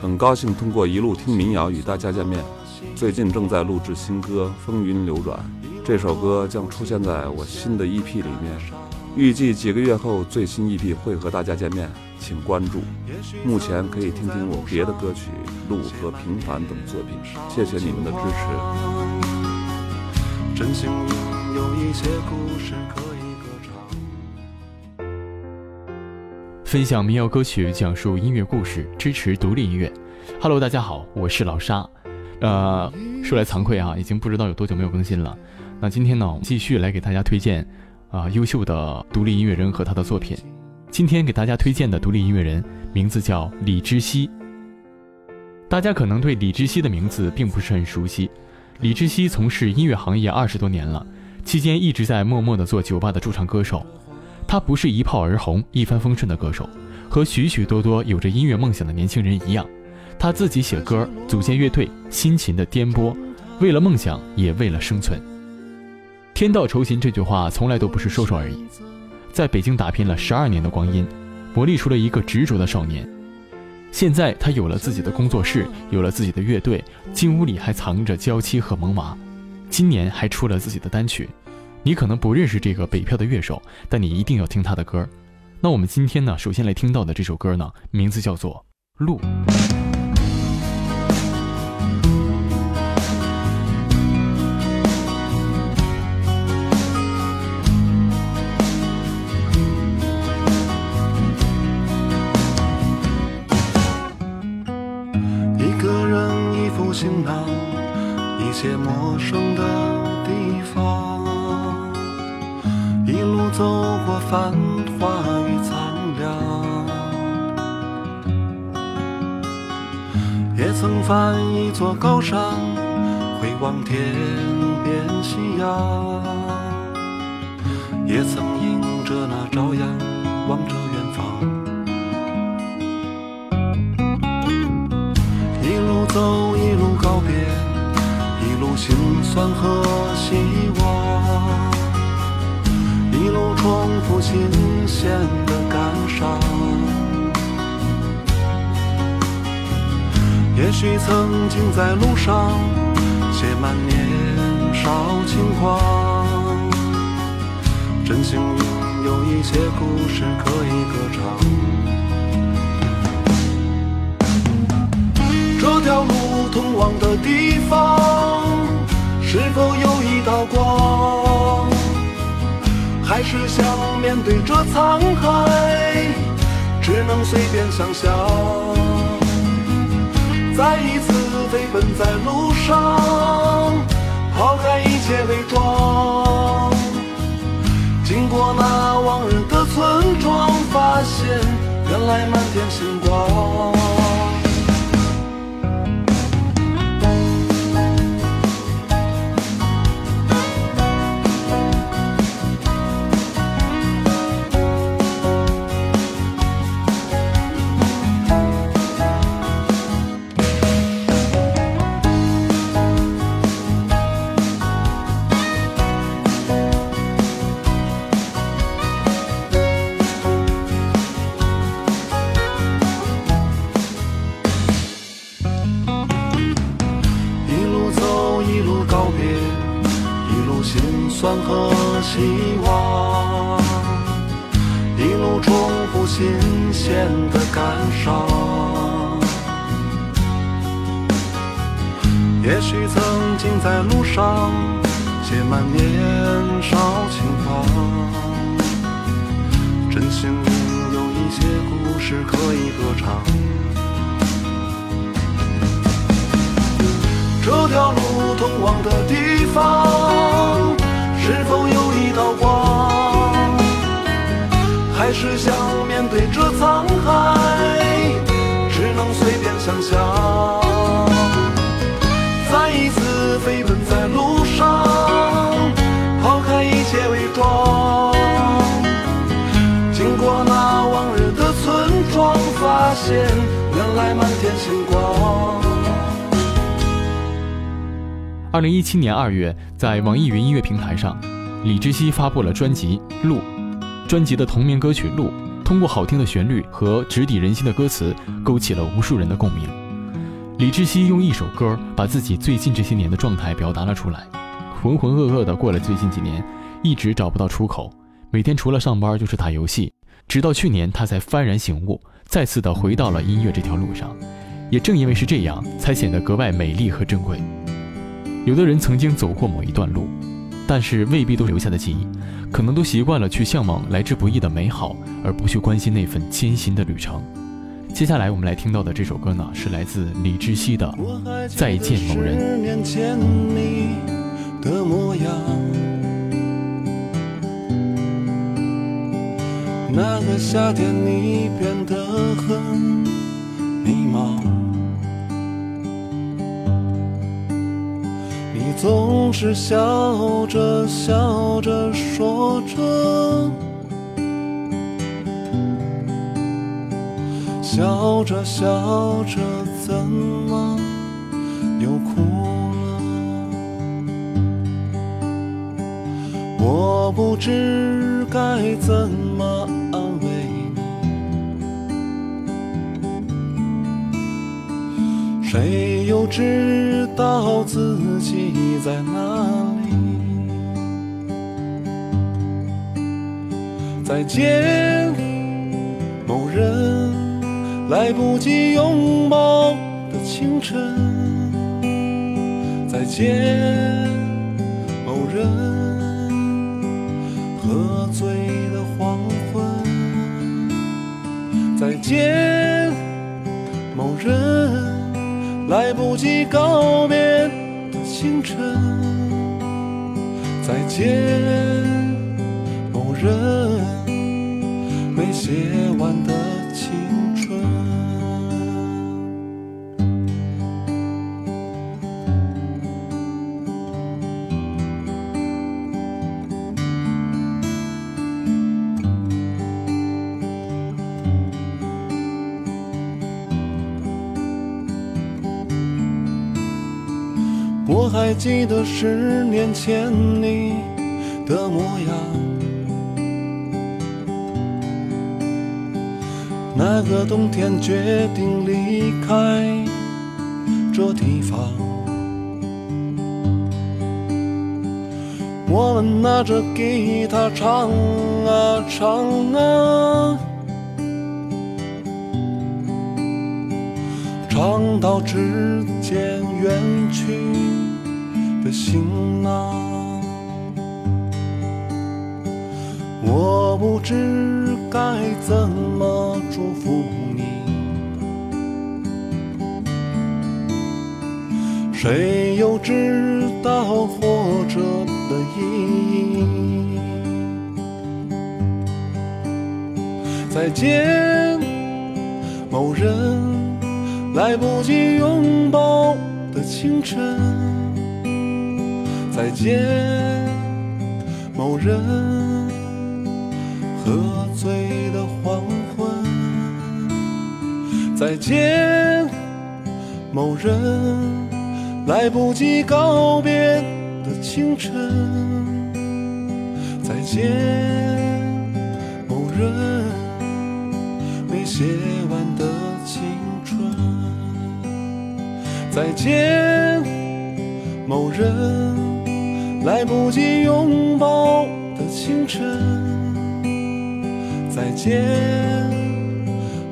很高兴通过一路听民谣与大家见面。最近正在录制新歌《风云流转》，这首歌将出现在我新的 EP 里面，预计几个月后最新 EP 会和大家见面，请关注。目前可以听听我别的歌曲《路》和《平凡》等作品，谢谢你们的支持。真幸运有一些故事可分享民谣歌曲，讲述音乐故事，支持独立音乐。Hello，大家好，我是老沙。呃，说来惭愧啊，已经不知道有多久没有更新了。那今天呢，我们继续来给大家推荐啊优秀的独立音乐人和他的作品。今天给大家推荐的独立音乐人名字叫李知熙。大家可能对李知熙的名字并不是很熟悉。李知熙从事音乐行业二十多年了，期间一直在默默的做酒吧的驻唱歌手。他不是一炮而红、一帆风顺的歌手，和许许多多有着音乐梦想的年轻人一样，他自己写歌、组建乐队，辛勤的颠簸，为了梦想，也为了生存。天道酬勤这句话从来都不是说说而已。在北京打拼了十二年的光阴，磨砺出了一个执着的少年。现在他有了自己的工作室，有了自己的乐队，进屋里还藏着娇妻和萌娃，今年还出了自己的单曲。你可能不认识这个北漂的乐手，但你一定要听他的歌。那我们今天呢，首先来听到的这首歌呢，名字叫做《路》。一个人一副行囊，一些陌生的地方。一路走过繁华与苍凉，也曾翻一座高山，回望天边夕阳，也曾迎着那朝阳，望着远方。一路走，一路告别，一路心酸和希望。重复新鲜的感伤，也许曾经在路上写满年少轻狂，真幸运有一些故事可以歌唱。这条路通往的地方，是否有一道光？还是想面对这沧海，只能随便想象。再一次飞奔在路上，抛开一切伪装。经过那往日的村庄，发现原来满天星光。年少轻狂，真幸运有一些故事可以歌唱。这条路通往的地方，是否有一道光？还是想面对这沧海，只能随便想象。现原来满天星光。二零一七年二月，在网易云音乐平台上，李志熙发布了专辑《路》，专辑的同名歌曲《路》，通过好听的旋律和直抵人心的歌词，勾起了无数人的共鸣。李志熙用一首歌把自己最近这些年的状态表达了出来，浑浑噩噩的过了最近几年，一直找不到出口，每天除了上班就是打游戏，直到去年他才幡然醒悟，再次的回到了音乐这条路上。也正因为是这样，才显得格外美丽和珍贵。有的人曾经走过某一段路，但是未必都留下的记忆，可能都习惯了去向往来之不易的美好，而不去关心那份艰辛的旅程。接下来我们来听到的这首歌呢，是来自李志熙的《再见某人》。那个夏天你变得很迷茫。你总是笑着笑着说着，笑着笑着怎么又哭了？我不知该怎么谁又知道自己在哪里？再见，某人，来不及拥抱的清晨。再见，某人，喝醉的黄昏。再见，某人，来不及告别的清晨。再见，某人，没写完的还记得十年前你的模样，那个冬天决定离开这地方。我们拿着吉他唱啊唱啊，唱到指尖远去的行囊。我不知该怎么祝福你，谁又知道活着的意义？再见，某人，来不及拥抱的清晨。再见，某人，喝醉的黄昏。再见，某人，来不及告别的清晨。再见，某人，没写完的青春。再见，某人，来不及拥抱的清晨。再见，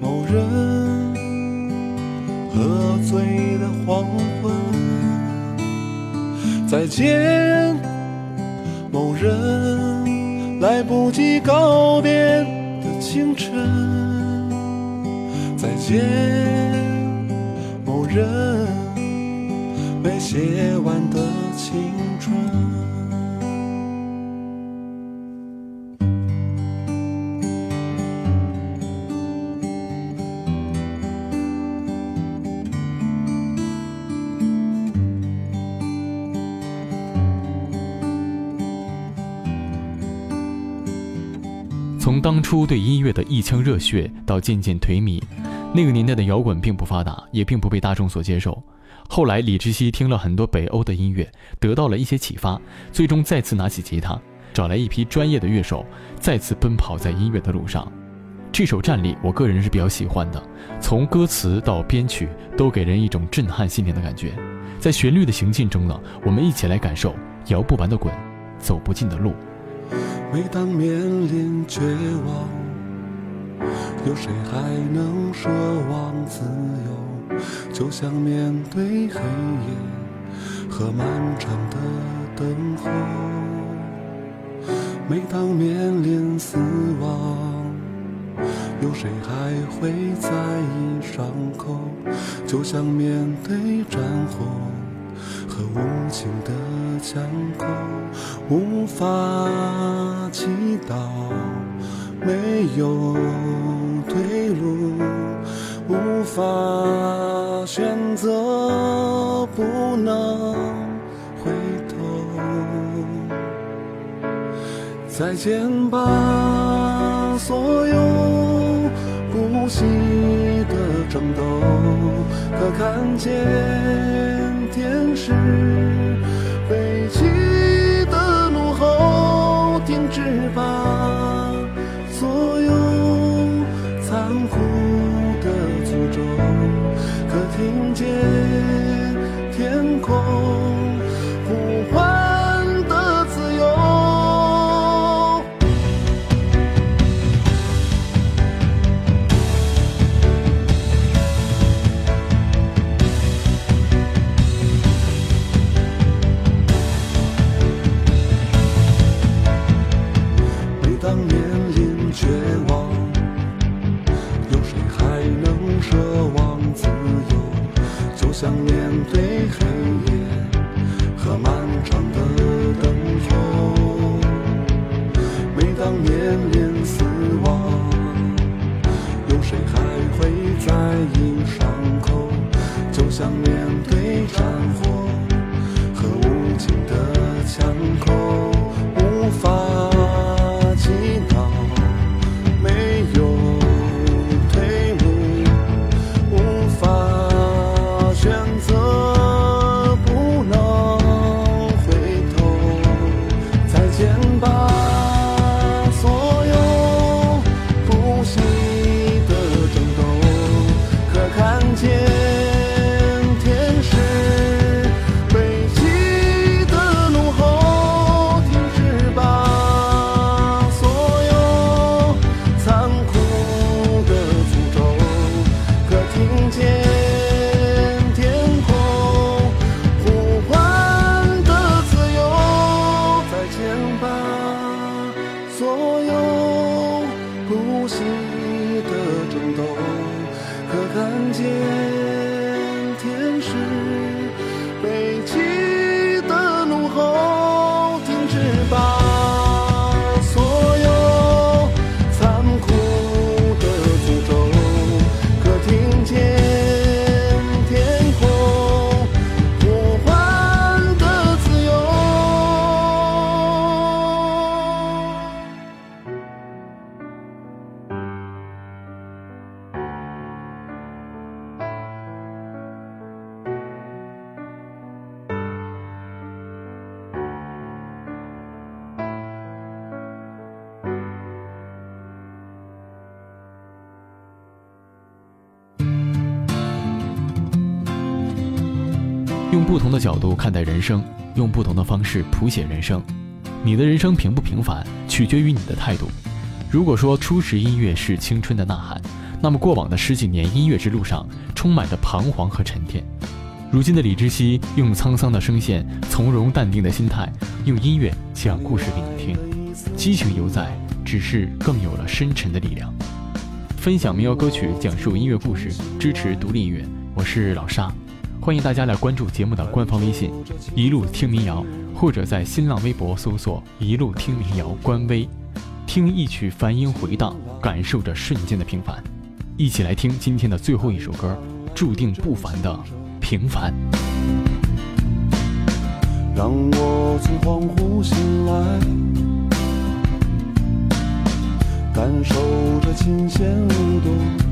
某人，喝醉的黄昏。再见，某人，来不及告别的清晨。再见，某人，没写完的青春。从当初对音乐的一腔热血，到渐渐颓靡，那个年代的摇滚并不发达，也并不被大众所接受。后来，李志熙听了很多北欧的音乐，得到了一些启发，最终再次拿起吉他，找来一批专业的乐手，再次奔跑在音乐的路上。这首《站立》，我个人是比较喜欢的，从歌词到编曲，都给人一种震撼心灵的感觉。在旋律的行进中呢，我们一起来感受摇不完的滚，走不尽的路。每当面临绝望，有谁还能奢望自由？就像面对黑夜和漫长的等候。每当面临死亡。有谁还会在意伤口？就像面对战火和无情的枪口，无法祈祷，没有退路，无法选择，不能回头。再见吧，所有。呼吸的争斗，可看见不同的角度看待人生，用不同的方式谱写人生。你的人生平不平凡，取决于你的态度。如果说初识音乐是青春的呐喊，那么过往的十几年音乐之路上充满着彷徨和沉淀。如今的李知熙用沧桑的声线、从容淡定的心态，用音乐讲故事给你听。激情犹在，只是更有了深沉的力量。分享民谣歌曲，讲述音乐故事，支持独立音乐。我是老沙。欢迎大家来关注节目的官方微信“一路听民谣”，或者在新浪微博搜索“一路听民谣”官微，听一曲梵音回荡，感受着瞬间的平凡。一起来听今天的最后一首歌，注定不凡的平凡。让我从恍惚醒来，感受着琴弦舞动。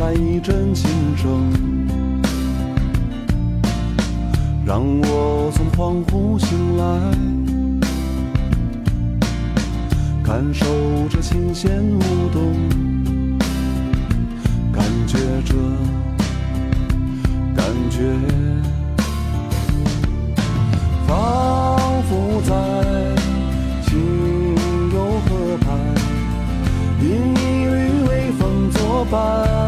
来一阵琴声？让我从恍惚醒来，感受着琴弦舞动，感觉着，感觉，仿佛在清幽河畔，因一缕微风作伴，